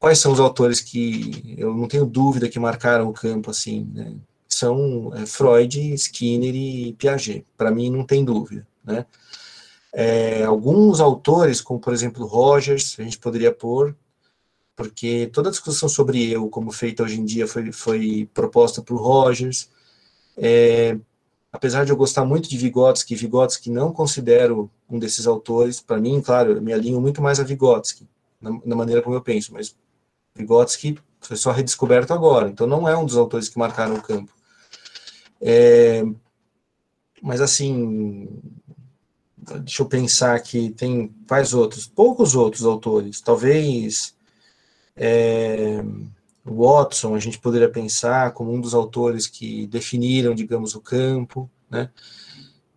Quais são os autores que eu não tenho dúvida que marcaram o campo assim, né? São é, Freud, Skinner e Piaget. Para mim não tem dúvida, né? É, alguns autores, como por exemplo Rogers, a gente poderia pôr, porque toda a discussão sobre eu, como feita hoje em dia, foi, foi proposta por Rogers. É, apesar de eu gostar muito de Vygotsky, Vygotsky não considero um desses autores, para mim, claro, me alinho muito mais a Vygotsky, na, na, maneira como eu penso, mas Vygotsky foi só redescoberto agora, então não é um dos autores que marcaram o campo. É, mas assim, deixa eu pensar que tem quais outros, poucos outros autores, talvez é, Watson, a gente poderia pensar como um dos autores que definiram, digamos, o campo, né?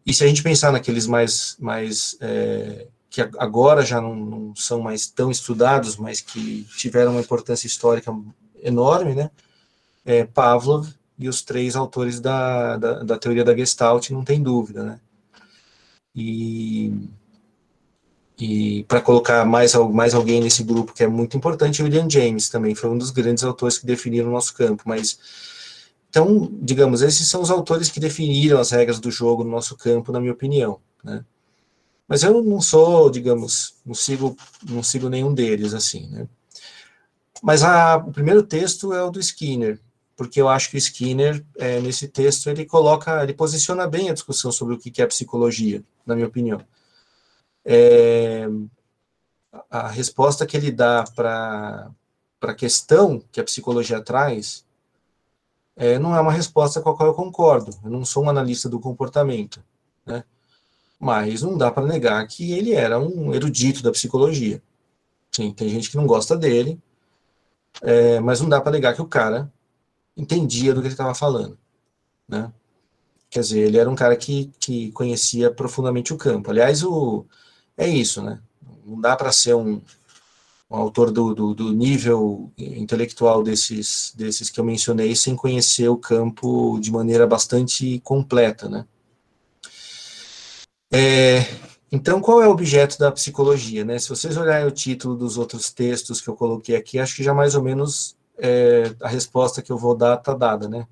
E se a gente pensar naqueles mais, mais é, que agora já não, não, são mais tão estudados, mas que tiveram uma importância histórica enorme, né? É, Pavlov e os três autores da, da, da teoria da Gestalt, não tem dúvida, né? E e para colocar mais, mais alguém nesse grupo que é muito importante, William James também foi um dos grandes autores que definiram o nosso campo, mas então, digamos, esses são os autores que definiram as regras do jogo no nosso campo, na minha opinião, né? Mas eu não sou, digamos, não sigo, não sigo nenhum deles assim, né? Mas a, o primeiro texto é o do Skinner, porque eu acho que o Skinner, é, nesse texto, ele coloca, ele posiciona bem a discussão sobre o que é psicologia, na minha opinião. É, a resposta que ele dá para a questão que a psicologia traz é, não é uma resposta com a qual eu concordo. Eu não sou um analista do comportamento, né? Mas não dá para negar que ele era um erudito da psicologia. Sim, tem gente que não gosta dele, é, mas não dá para negar que o cara entendia do que ele estava falando, né? Quer dizer, ele era um cara que, que conhecia profundamente o campo. Aliás, o, é isso, né? Não dá para ser um, um autor do, do, do, nível intelectual desses, desses que eu mencionei sem conhecer o campo de maneira bastante completa, né? É, então, qual é o objeto da psicologia? Né? Se vocês olharem o título dos outros textos que eu coloquei aqui, acho que já mais ou menos é, a resposta que eu vou dar está dada, né?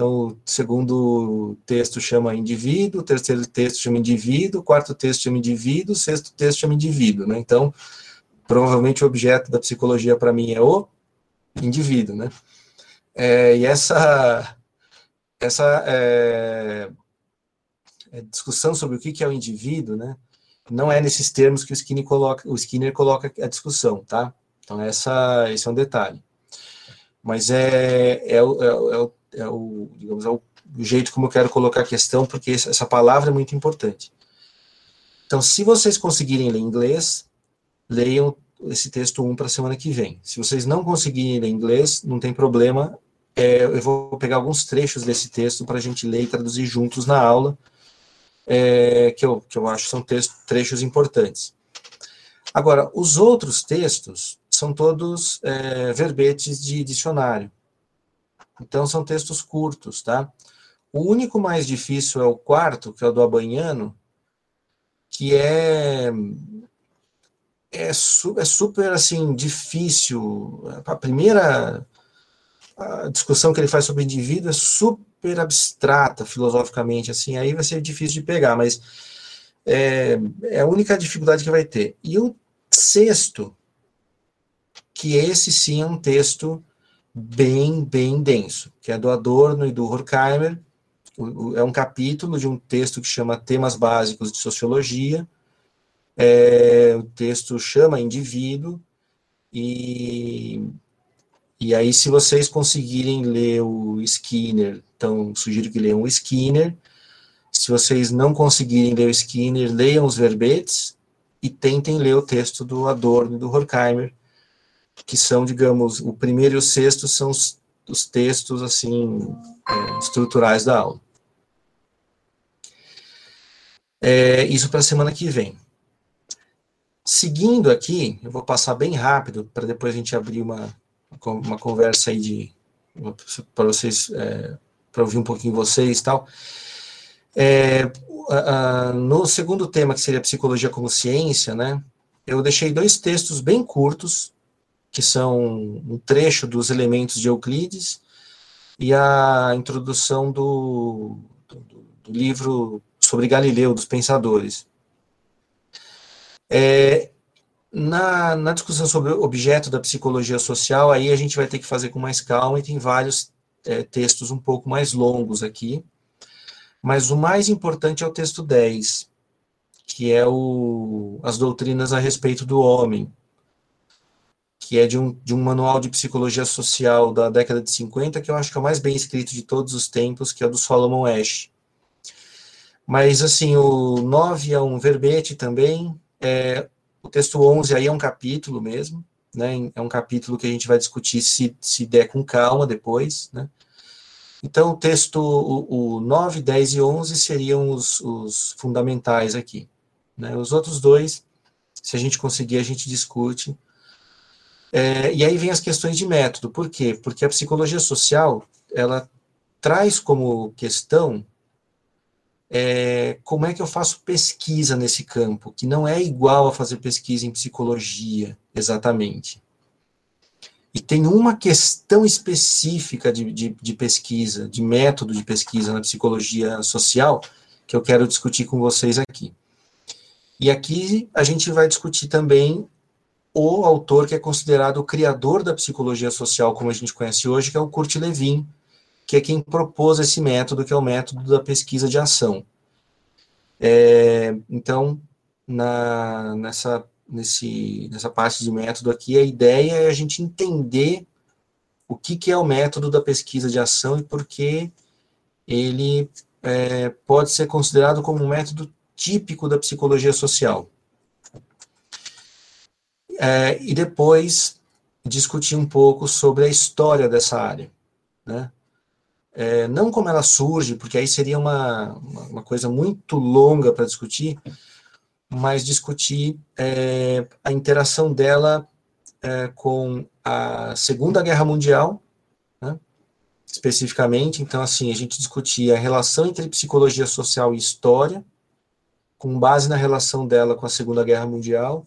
Então, o segundo texto chama indivíduo, o terceiro texto chama indivíduo, o quarto texto chama indivíduo, o sexto texto chama indivíduo, né? Então, provavelmente o objeto da psicologia para mim é o indivíduo, né? É, e essa, essa é, é discussão sobre o que é o indivíduo, né? não é nesses termos que o Skinner coloca, o Skinner coloca a discussão, tá? Então, essa, esse é um detalhe. Mas é, é, é, é, o, é o, digamos, é o jeito como eu quero colocar a questão, porque essa palavra é muito importante. Então, se vocês conseguirem ler inglês, leiam esse texto 1 para a semana que vem. Se vocês não conseguirem ler inglês, não tem problema, é, eu vou pegar alguns trechos desse texto para a gente ler e traduzir juntos na aula, é, que, eu, que eu acho são textos, trechos importantes. Agora, os outros textos são todos é, verbetes de dicionário. Então, são textos curtos, tá? O único mais difícil é o quarto, que é o do Abanhano, que é é, su, é super assim difícil. A primeira a discussão que ele faz sobre indivíduo é super super abstrata filosoficamente, assim, aí vai ser difícil de pegar, mas é, é a única dificuldade que vai ter. E o sexto, que esse sim é um texto bem, bem denso, que é do Adorno e do Horkheimer, é um capítulo de um texto que chama Temas Básicos de Sociologia, é, o texto chama Indivíduo, e e aí, se vocês conseguirem ler o Skinner, então sugiro que leiam o Skinner. Se vocês não conseguirem ler o Skinner, leiam os verbetes e tentem ler o texto do Adorno e do Horkheimer, que são, digamos, o primeiro e o sexto são os, os textos, assim, é, estruturais da aula. É, isso para a semana que vem. Seguindo aqui, eu vou passar bem rápido, para depois a gente abrir uma, uma conversa aí de para vocês é, para ouvir um pouquinho vocês e tal. É, no segundo tema, que seria psicologia como ciência, né, eu deixei dois textos bem curtos, que são um trecho dos elementos de Euclides e a introdução do, do, do livro sobre Galileu, dos pensadores. É, na, na discussão sobre o objeto da psicologia social, aí a gente vai ter que fazer com mais calma e tem vários é, textos um pouco mais longos aqui. Mas o mais importante é o texto 10, que é o, as doutrinas a respeito do homem, que é de um, de um manual de psicologia social da década de 50, que eu acho que é o mais bem escrito de todos os tempos, que é o do Solomon Ash. Mas, assim, o 9 é um verbete também, é, o texto 11 aí é um capítulo mesmo, né? É um capítulo que a gente vai discutir se, se der com calma depois, né? Então, o texto, o, o 9, 10 e 11 seriam os, os fundamentais aqui. Né? Os outros dois, se a gente conseguir, a gente discute. É, e aí vem as questões de método. Por quê? Porque a psicologia social, ela traz como questão é, como é que eu faço pesquisa nesse campo, que não é igual a fazer pesquisa em psicologia, exatamente. E tem uma questão específica de, de, de pesquisa, de método de pesquisa na psicologia social, que eu quero discutir com vocês aqui. E aqui a gente vai discutir também o autor que é considerado o criador da psicologia social, como a gente conhece hoje, que é o Kurt Lewin, que é quem propôs esse método, que é o método da pesquisa de ação. É, então, na, nessa, nesse, nessa parte de método aqui, a ideia é a gente entender o que, que é o método da pesquisa de ação e por que ele é, pode ser considerado como um método típico da psicologia social. É, e depois discutir um pouco sobre a história dessa área, né? É, não como ela surge, porque aí seria uma, uma coisa muito longa para discutir, mas discutir é, a interação dela é, com a Segunda Guerra Mundial, né, especificamente. Então, assim, a gente discutia a relação entre psicologia social e história, com base na relação dela com a Segunda Guerra Mundial,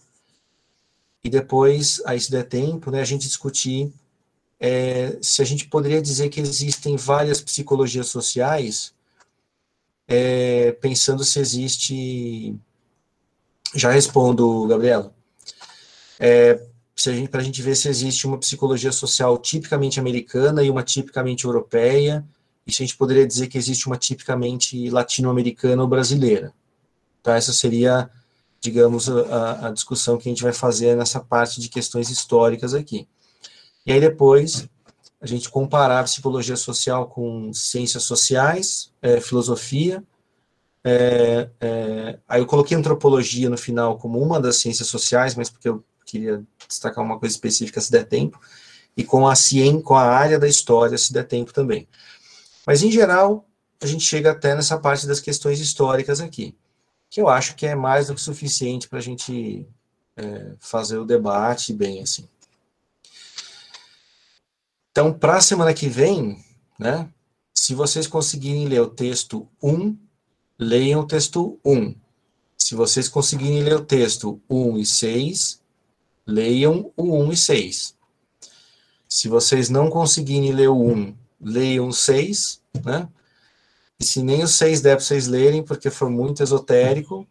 e depois, aí se der tempo, né, a gente discutir é, se a gente poderia dizer que existem várias psicologias sociais, é, pensando se existe. Já respondo, Gabriela. É, para a gente ver se existe uma psicologia social tipicamente americana e uma tipicamente europeia, e se a gente poderia dizer que existe uma tipicamente latino-americana ou brasileira. Então, essa seria, digamos, a, a discussão que a gente vai fazer nessa parte de questões históricas aqui. E aí depois a gente comparar psicologia social com ciências sociais, é, filosofia. É, é, aí eu coloquei antropologia no final como uma das ciências sociais, mas porque eu queria destacar uma coisa específica se der tempo, e com a ciência, com a área da história se der tempo também. Mas em geral, a gente chega até nessa parte das questões históricas aqui, que eu acho que é mais do que suficiente para a gente é, fazer o debate bem assim. Então, para a semana que vem, né, se vocês conseguirem ler o texto 1, leiam o texto 1. Se vocês conseguirem ler o texto 1 e 6, leiam o 1 e 6. Se vocês não conseguirem ler o 1, leiam o 6, né? Se nem o 6 der para vocês lerem, porque for muito esotérico,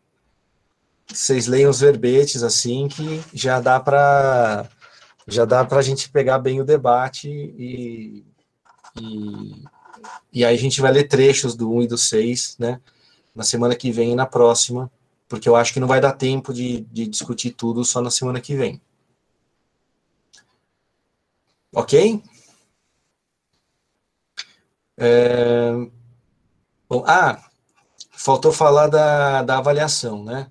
vocês leiam os verbetes assim, que já dá para já dá para a gente pegar bem o debate e, e, e, aí a gente vai ler trechos do 1 e do 6, né, na semana que vem e na próxima, porque eu acho que não vai dar tempo de, de discutir tudo só na semana que vem. Ok? É, bom, ah, faltou falar da, da avaliação, né?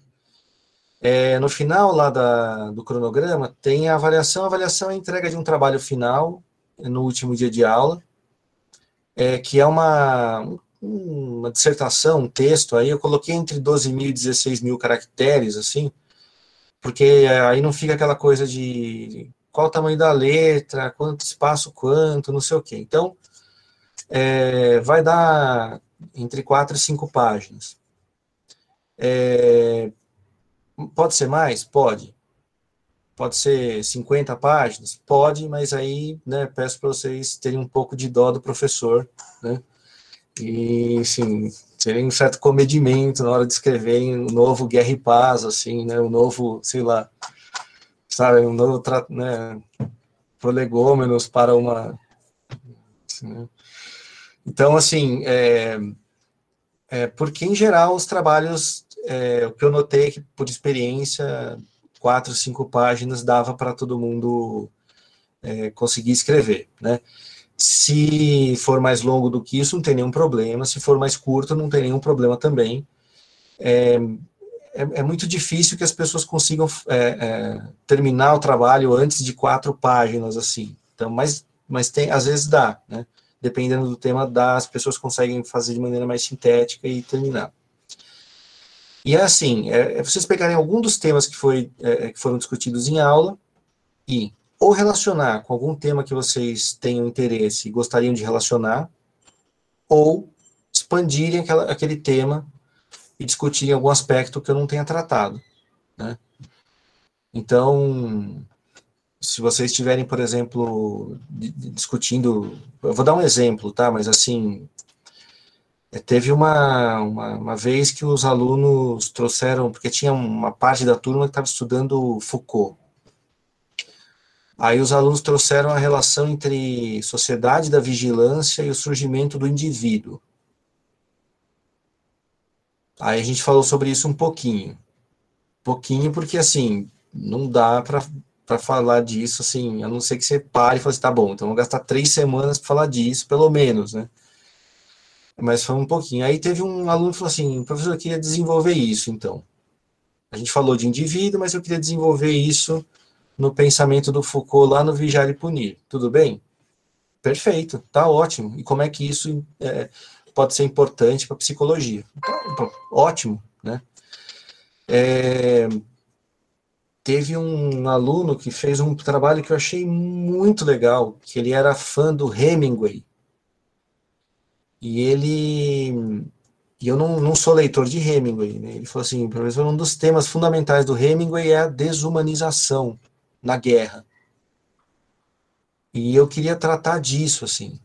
É, no final lá da, do cronograma tem a avaliação. A avaliação é a entrega de um trabalho final no último dia de aula, é, que é uma, uma dissertação, um texto. Aí eu coloquei entre 12 mil e 16 mil caracteres, assim, porque aí não fica aquela coisa de qual o tamanho da letra, quanto espaço, quanto, não sei o quê. Então, é, vai dar entre quatro e cinco páginas. É, Pode ser mais? Pode. Pode ser 50 páginas? Pode, mas aí né, peço para vocês terem um pouco de dó do professor, né? E, assim, terem um certo comedimento na hora de escreverem o um novo Guerra e Paz, assim, né? O um novo, sei lá, sabe, um novo, né? Prolegômenos para uma... Assim, né? Então, assim, é, é, porque, em geral, os trabalhos é, o que eu notei é que, por experiência, quatro, cinco páginas dava para todo mundo é, conseguir escrever, né? Se for mais longo do que isso, não tem nenhum problema. Se for mais curto, não tem nenhum problema também. É, é, é muito difícil que as pessoas consigam é, é, terminar o trabalho antes de quatro páginas, assim. Então, mas, mas tem, às vezes dá, né? Dependendo do tema, dá, as pessoas conseguem fazer de maneira mais sintética e terminar. E é assim, é, é vocês pegarem algum dos temas que, foi, é, é, que foram discutidos em aula e ou relacionar com algum tema que vocês tenham interesse e gostariam de relacionar, ou expandirem aquela, aquele tema e discutirem algum aspecto que eu não tenha tratado. Né? Então, se vocês estiverem, por exemplo, discutindo, eu vou dar um exemplo, tá? Mas assim, é, teve uma, uma, uma, vez que os alunos trouxeram, porque tinha uma parte da turma que estava estudando Foucault. Aí os alunos trouxeram a relação entre sociedade da vigilância e o surgimento do indivíduo. Aí a gente falou sobre isso um pouquinho. Pouquinho porque, assim, não dá para falar disso, assim, a não ser que você pare e fale assim, tá bom, então vou gastar três semanas para falar disso, pelo menos, né? Mas foi um pouquinho. Aí teve um aluno que falou assim, professor, eu queria desenvolver isso, então. A gente falou de indivíduo, mas eu queria desenvolver isso no pensamento do Foucault lá no Vigiar e Punir. Tudo bem? Perfeito, tá ótimo. E como é que isso é, pode ser importante para a psicologia? Então, ótimo, né? É, teve um aluno que fez um trabalho que eu achei muito legal, que ele era fã do Hemingway. E ele e eu não, não sou leitor de Hemingway, né? Ele falou assim, professor, um dos temas fundamentais do Hemingway é a desumanização na guerra. E eu queria tratar disso, assim.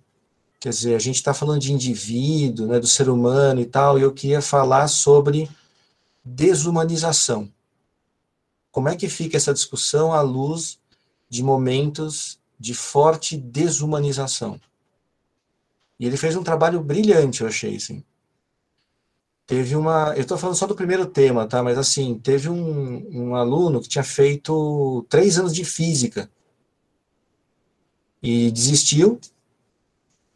Quer dizer, a gente está falando de indivíduo, né, do ser humano e tal, e eu queria falar sobre desumanização. Como é que fica essa discussão à luz de momentos de forte desumanização? E ele fez um trabalho brilhante, eu achei, assim teve uma. Eu estou falando só do primeiro tema, tá? Mas assim, teve um, um aluno que tinha feito três anos de física e desistiu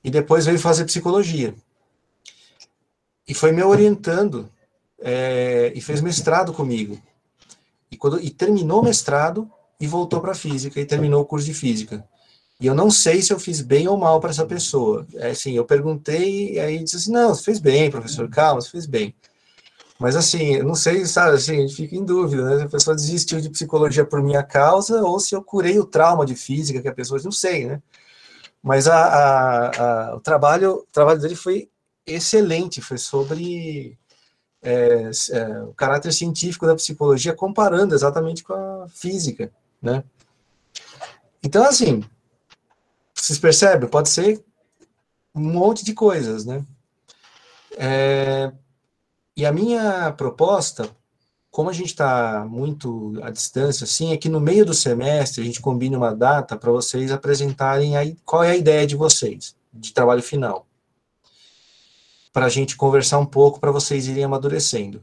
e depois veio fazer psicologia. E foi me orientando é, e fez mestrado comigo. E, quando, e terminou o mestrado e voltou para física e terminou o curso de física. E eu não sei se eu fiz bem ou mal para essa pessoa. É assim, eu perguntei e aí disse assim, não, você fez bem, professor, calma, você fez bem. Mas assim, eu não sei, sabe, assim, a gente fica em dúvida, né? Se a pessoa desistiu de psicologia por minha causa ou se eu curei o trauma de física que a pessoa, não sei, né? Mas a, a, a, o, trabalho, o trabalho dele foi excelente, foi sobre é, é, o caráter científico da psicologia comparando exatamente com a física, né? Então, assim, vocês percebem? Pode ser um monte de coisas, né? É, e a minha proposta, como a gente está muito à distância, assim, é que no meio do semestre a gente combine uma data para vocês apresentarem aí qual é a ideia de vocês, de trabalho final. Para a gente conversar um pouco, para vocês irem amadurecendo.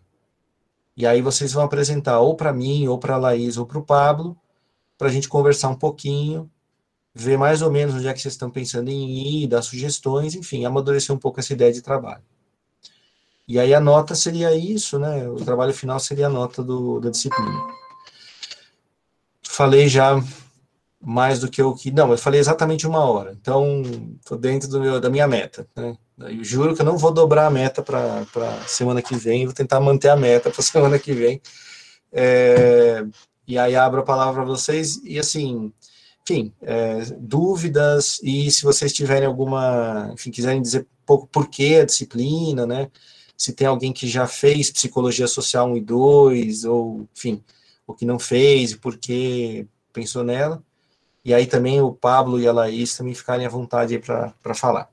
E aí vocês vão apresentar ou para mim, ou para a Laís, ou para o Pablo, para a gente conversar um pouquinho, ver mais ou menos onde é que vocês estão pensando em ir, dar sugestões, enfim, amadurecer um pouco essa ideia de trabalho. E aí a nota seria isso, né? O trabalho final seria a nota do, da disciplina. Falei já mais do que o que. Não, eu falei exatamente uma hora. Então, estou dentro do meu, da minha meta. Né? Eu juro que eu não vou dobrar a meta para semana que vem, vou tentar manter a meta [LAUGHS] para semana que vem. É, e aí abro a palavra para vocês. E assim, enfim, é, dúvidas e se vocês tiverem alguma, enfim, quiserem dizer pouco por que a disciplina, né? Se tem alguém que já fez psicologia social 1 e 2, ou, enfim, o que não fez, por que pensou nela. E aí também o Pablo e a Laís também ficarem à vontade para falar.